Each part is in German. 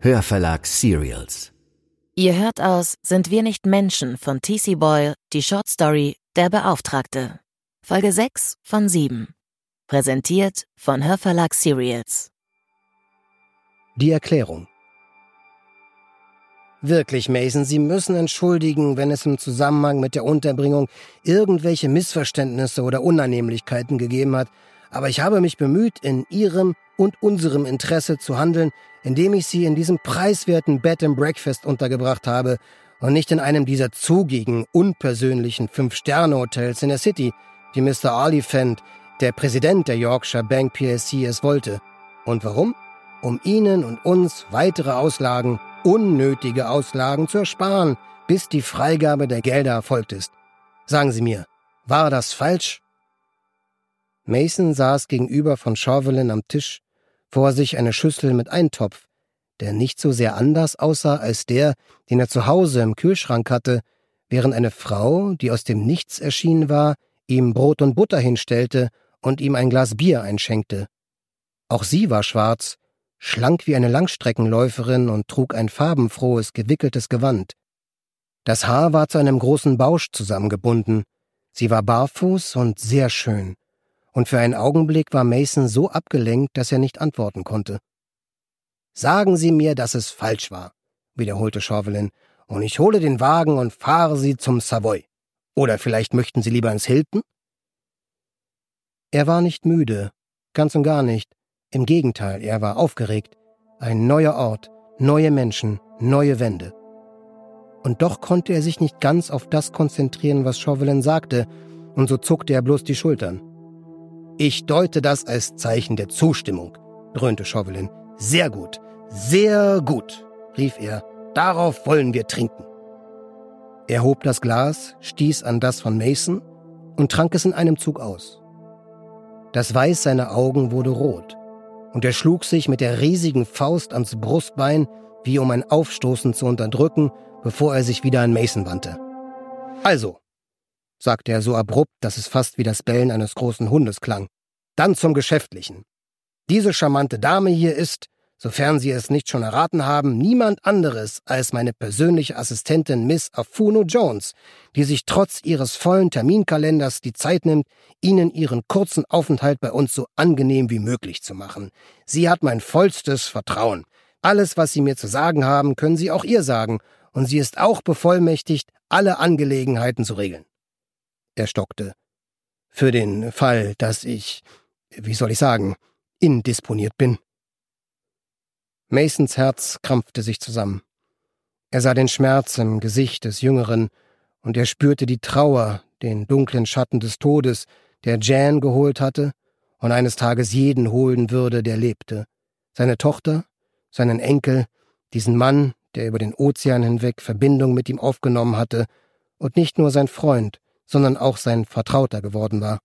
Hörverlag Serials. Ihr hört aus Sind wir nicht Menschen von T.C. Boyle die Short Story Der Beauftragte. Folge 6 von 7. Präsentiert von Hörverlag Serials. Die Erklärung. Wirklich, Mason, Sie müssen entschuldigen, wenn es im Zusammenhang mit der Unterbringung irgendwelche Missverständnisse oder Unannehmlichkeiten gegeben hat, aber ich habe mich bemüht, in Ihrem und unserem Interesse zu handeln, indem ich Sie in diesem preiswerten Bed and Breakfast untergebracht habe und nicht in einem dieser zugigen, unpersönlichen Fünf-Sterne-Hotels in der City, wie Mr. Oliphant, der Präsident der Yorkshire Bank PLC, es wollte. Und warum? Um Ihnen und uns weitere Auslagen, unnötige Auslagen zu ersparen, bis die Freigabe der Gelder erfolgt ist. Sagen Sie mir, war das falsch? Mason saß gegenüber von Chauvelin am Tisch, vor sich eine Schüssel mit Eintopf, der nicht so sehr anders aussah als der, den er zu Hause im Kühlschrank hatte, während eine Frau, die aus dem Nichts erschienen war, ihm Brot und Butter hinstellte und ihm ein Glas Bier einschenkte. Auch sie war schwarz, schlank wie eine Langstreckenläuferin und trug ein farbenfrohes, gewickeltes Gewand. Das Haar war zu einem großen Bausch zusammengebunden. Sie war barfuß und sehr schön und für einen Augenblick war Mason so abgelenkt, dass er nicht antworten konnte. Sagen Sie mir, dass es falsch war, wiederholte Chauvelin, und ich hole den Wagen und fahre Sie zum Savoy. Oder vielleicht möchten Sie lieber ins Hilton? Er war nicht müde, ganz und gar nicht. Im Gegenteil, er war aufgeregt. Ein neuer Ort, neue Menschen, neue Wände. Und doch konnte er sich nicht ganz auf das konzentrieren, was Chauvelin sagte, und so zuckte er bloß die Schultern. Ich deute das als Zeichen der Zustimmung, dröhnte Chauvelin. Sehr gut, sehr gut, rief er. Darauf wollen wir trinken. Er hob das Glas, stieß an das von Mason und trank es in einem Zug aus. Das Weiß seiner Augen wurde rot, und er schlug sich mit der riesigen Faust ans Brustbein, wie um ein Aufstoßen zu unterdrücken, bevor er sich wieder an Mason wandte. Also, sagte er so abrupt, dass es fast wie das Bellen eines großen Hundes klang. Dann zum Geschäftlichen. Diese charmante Dame hier ist, sofern Sie es nicht schon erraten haben, niemand anderes als meine persönliche Assistentin Miss Afuno Jones, die sich trotz ihres vollen Terminkalenders die Zeit nimmt, Ihnen Ihren kurzen Aufenthalt bei uns so angenehm wie möglich zu machen. Sie hat mein vollstes Vertrauen. Alles, was Sie mir zu sagen haben, können Sie auch ihr sagen, und sie ist auch bevollmächtigt, alle Angelegenheiten zu regeln. Er stockte. Für den Fall, dass ich, wie soll ich sagen, indisponiert bin. Masons Herz krampfte sich zusammen. Er sah den Schmerz im Gesicht des Jüngeren, und er spürte die Trauer, den dunklen Schatten des Todes, der Jan geholt hatte und eines Tages jeden holen würde, der lebte. Seine Tochter, seinen Enkel, diesen Mann, der über den Ozean hinweg Verbindung mit ihm aufgenommen hatte, und nicht nur sein Freund, sondern auch sein Vertrauter geworden war.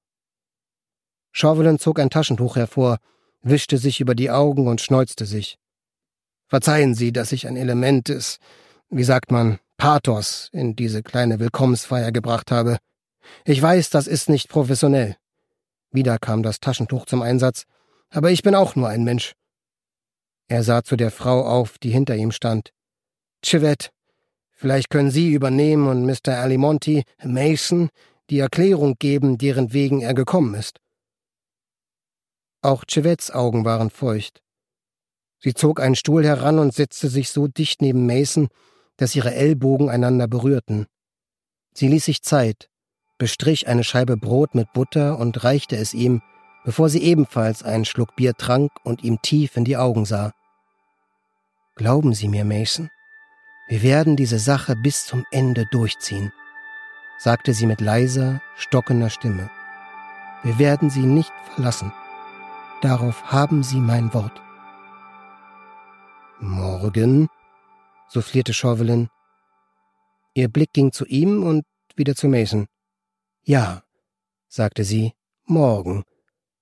Chauvelin zog ein Taschentuch hervor, wischte sich über die Augen und schneuzte sich. Verzeihen Sie, dass ich ein Element des, wie sagt man, Pathos in diese kleine Willkommensfeier gebracht habe. Ich weiß, das ist nicht professionell. Wieder kam das Taschentuch zum Einsatz, aber ich bin auch nur ein Mensch. Er sah zu der Frau auf, die hinter ihm stand. Chivette, Vielleicht können Sie übernehmen und Mr. Alimonti, Mason, die Erklärung geben, deren wegen er gekommen ist. Auch Chivets Augen waren feucht. Sie zog einen Stuhl heran und setzte sich so dicht neben Mason, dass ihre Ellbogen einander berührten. Sie ließ sich Zeit, bestrich eine Scheibe Brot mit Butter und reichte es ihm, bevor sie ebenfalls einen Schluck Bier trank und ihm tief in die Augen sah. Glauben Sie mir, Mason, wir werden diese Sache bis zum Ende durchziehen, sagte sie mit leiser, stockender Stimme. Wir werden sie nicht verlassen. Darauf haben Sie mein Wort. Morgen? soufflierte Chauvelin. Ihr Blick ging zu ihm und wieder zu Mason. Ja, sagte sie, morgen.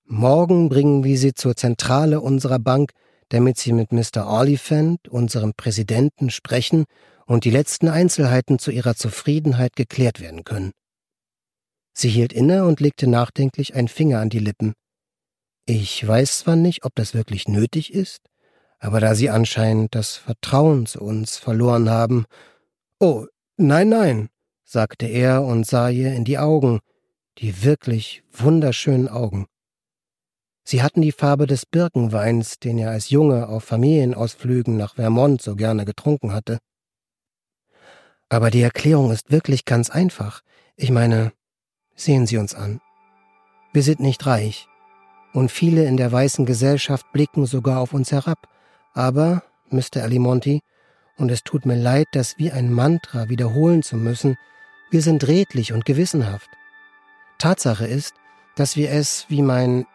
Morgen bringen wir sie zur Zentrale unserer Bank damit sie mit Mr. Oliphant, unserem Präsidenten, sprechen und die letzten Einzelheiten zu ihrer Zufriedenheit geklärt werden können. Sie hielt inne und legte nachdenklich einen Finger an die Lippen. Ich weiß zwar nicht, ob das wirklich nötig ist, Aber da Sie anscheinend das Vertrauen zu uns verloren haben. Oh, nein, nein, sagte er und sah ihr in die Augen, die wirklich wunderschönen Augen. Sie hatten die Farbe des Birkenweins, den er als Junge auf Familienausflügen nach Vermont so gerne getrunken hatte. Aber die Erklärung ist wirklich ganz einfach. Ich meine, sehen Sie uns an. Wir sind nicht reich, und viele in der weißen Gesellschaft blicken sogar auf uns herab. Aber, Mr. Alimonti, und es tut mir leid, das wie ein Mantra wiederholen zu müssen, wir sind redlich und gewissenhaft. Tatsache ist, dass wir es, wie mein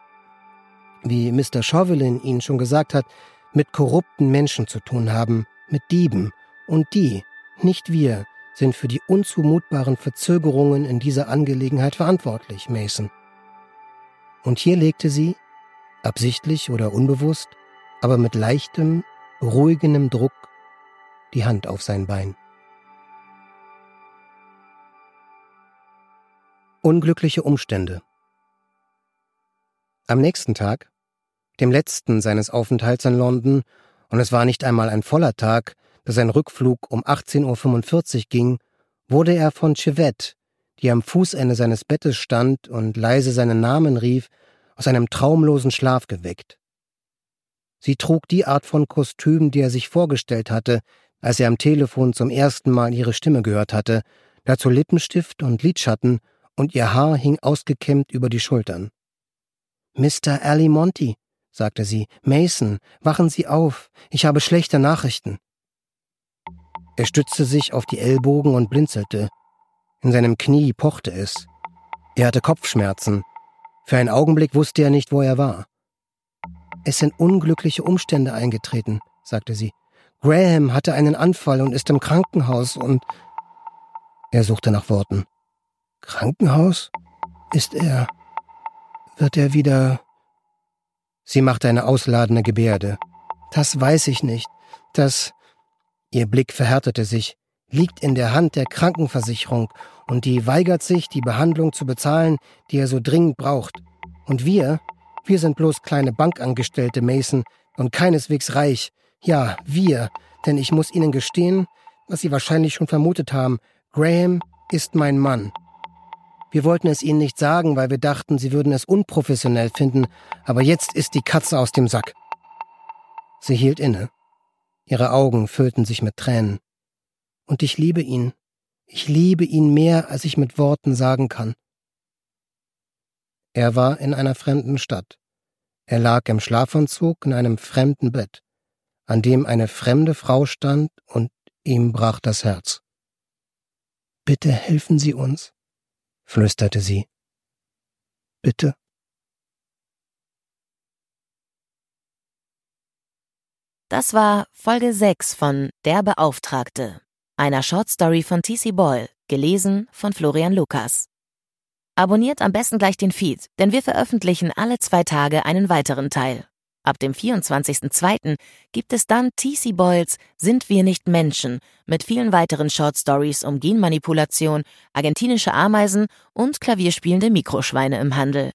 wie Mr. Chauvelin Ihnen schon gesagt hat, mit korrupten Menschen zu tun haben, mit Dieben. Und die, nicht wir, sind für die unzumutbaren Verzögerungen in dieser Angelegenheit verantwortlich, Mason. Und hier legte sie, absichtlich oder unbewusst, aber mit leichtem, beruhigendem Druck, die Hand auf sein Bein. Unglückliche Umstände am nächsten Tag, dem letzten seines Aufenthalts in London, und es war nicht einmal ein voller Tag, da sein Rückflug um 18.45 Uhr ging, wurde er von Chivette, die am Fußende seines Bettes stand und leise seinen Namen rief, aus einem traumlosen Schlaf geweckt. Sie trug die Art von Kostüm, die er sich vorgestellt hatte, als er am Telefon zum ersten Mal ihre Stimme gehört hatte, dazu Lippenstift und Lidschatten, und ihr Haar hing ausgekämmt über die Schultern. Mr. Alimonti, sagte sie, Mason, wachen Sie auf, ich habe schlechte Nachrichten. Er stützte sich auf die Ellbogen und blinzelte. In seinem Knie pochte es. Er hatte Kopfschmerzen. Für einen Augenblick wusste er nicht, wo er war. Es sind unglückliche Umstände eingetreten, sagte sie. Graham hatte einen Anfall und ist im Krankenhaus und... Er suchte nach Worten. Krankenhaus? Ist er... Wird er wieder... Sie machte eine ausladende Gebärde. Das weiß ich nicht. Das... Ihr Blick verhärtete sich. Liegt in der Hand der Krankenversicherung und die weigert sich, die Behandlung zu bezahlen, die er so dringend braucht. Und wir, wir sind bloß kleine Bankangestellte, Mason, und keineswegs reich. Ja, wir, denn ich muss Ihnen gestehen, was Sie wahrscheinlich schon vermutet haben, Graham ist mein Mann. Wir wollten es Ihnen nicht sagen, weil wir dachten, Sie würden es unprofessionell finden, aber jetzt ist die Katze aus dem Sack. Sie hielt inne. Ihre Augen füllten sich mit Tränen. Und ich liebe ihn. Ich liebe ihn mehr, als ich mit Worten sagen kann. Er war in einer fremden Stadt. Er lag im Schlafanzug in einem fremden Bett, an dem eine fremde Frau stand, und ihm brach das Herz. Bitte helfen Sie uns, flüsterte sie. Bitte. Das war Folge 6 von Der Beauftragte, einer Shortstory von TC Boyle, gelesen von Florian Lukas. Abonniert am besten gleich den Feed, denn wir veröffentlichen alle zwei Tage einen weiteren Teil. Ab dem 24.02. gibt es dann TC Boyles Sind wir nicht Menschen mit vielen weiteren Short Stories um Genmanipulation, argentinische Ameisen und klavierspielende Mikroschweine im Handel.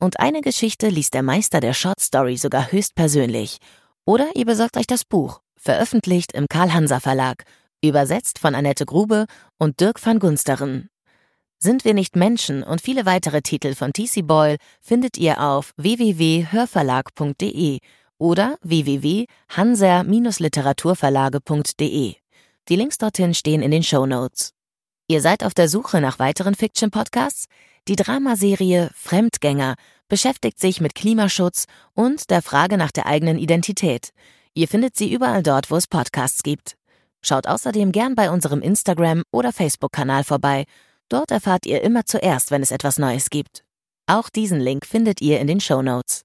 Und eine Geschichte liest der Meister der Short Story sogar höchstpersönlich. Oder ihr besorgt euch das Buch, veröffentlicht im Karl-Hanser Verlag, übersetzt von Annette Grube und Dirk van Gunsteren. Sind wir nicht Menschen und viele weitere Titel von TC Boyle findet ihr auf www.hörverlag.de oder www.hanser-literaturverlage.de. Die Links dorthin stehen in den Show Notes. Ihr seid auf der Suche nach weiteren Fiction-Podcasts? Die Dramaserie Fremdgänger beschäftigt sich mit Klimaschutz und der Frage nach der eigenen Identität. Ihr findet sie überall dort, wo es Podcasts gibt. Schaut außerdem gern bei unserem Instagram- oder Facebook-Kanal vorbei Dort erfahrt ihr immer zuerst, wenn es etwas Neues gibt. Auch diesen Link findet ihr in den Show Notes.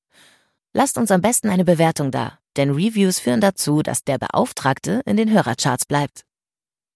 Lasst uns am besten eine Bewertung da, denn Reviews führen dazu, dass der Beauftragte in den Hörercharts bleibt.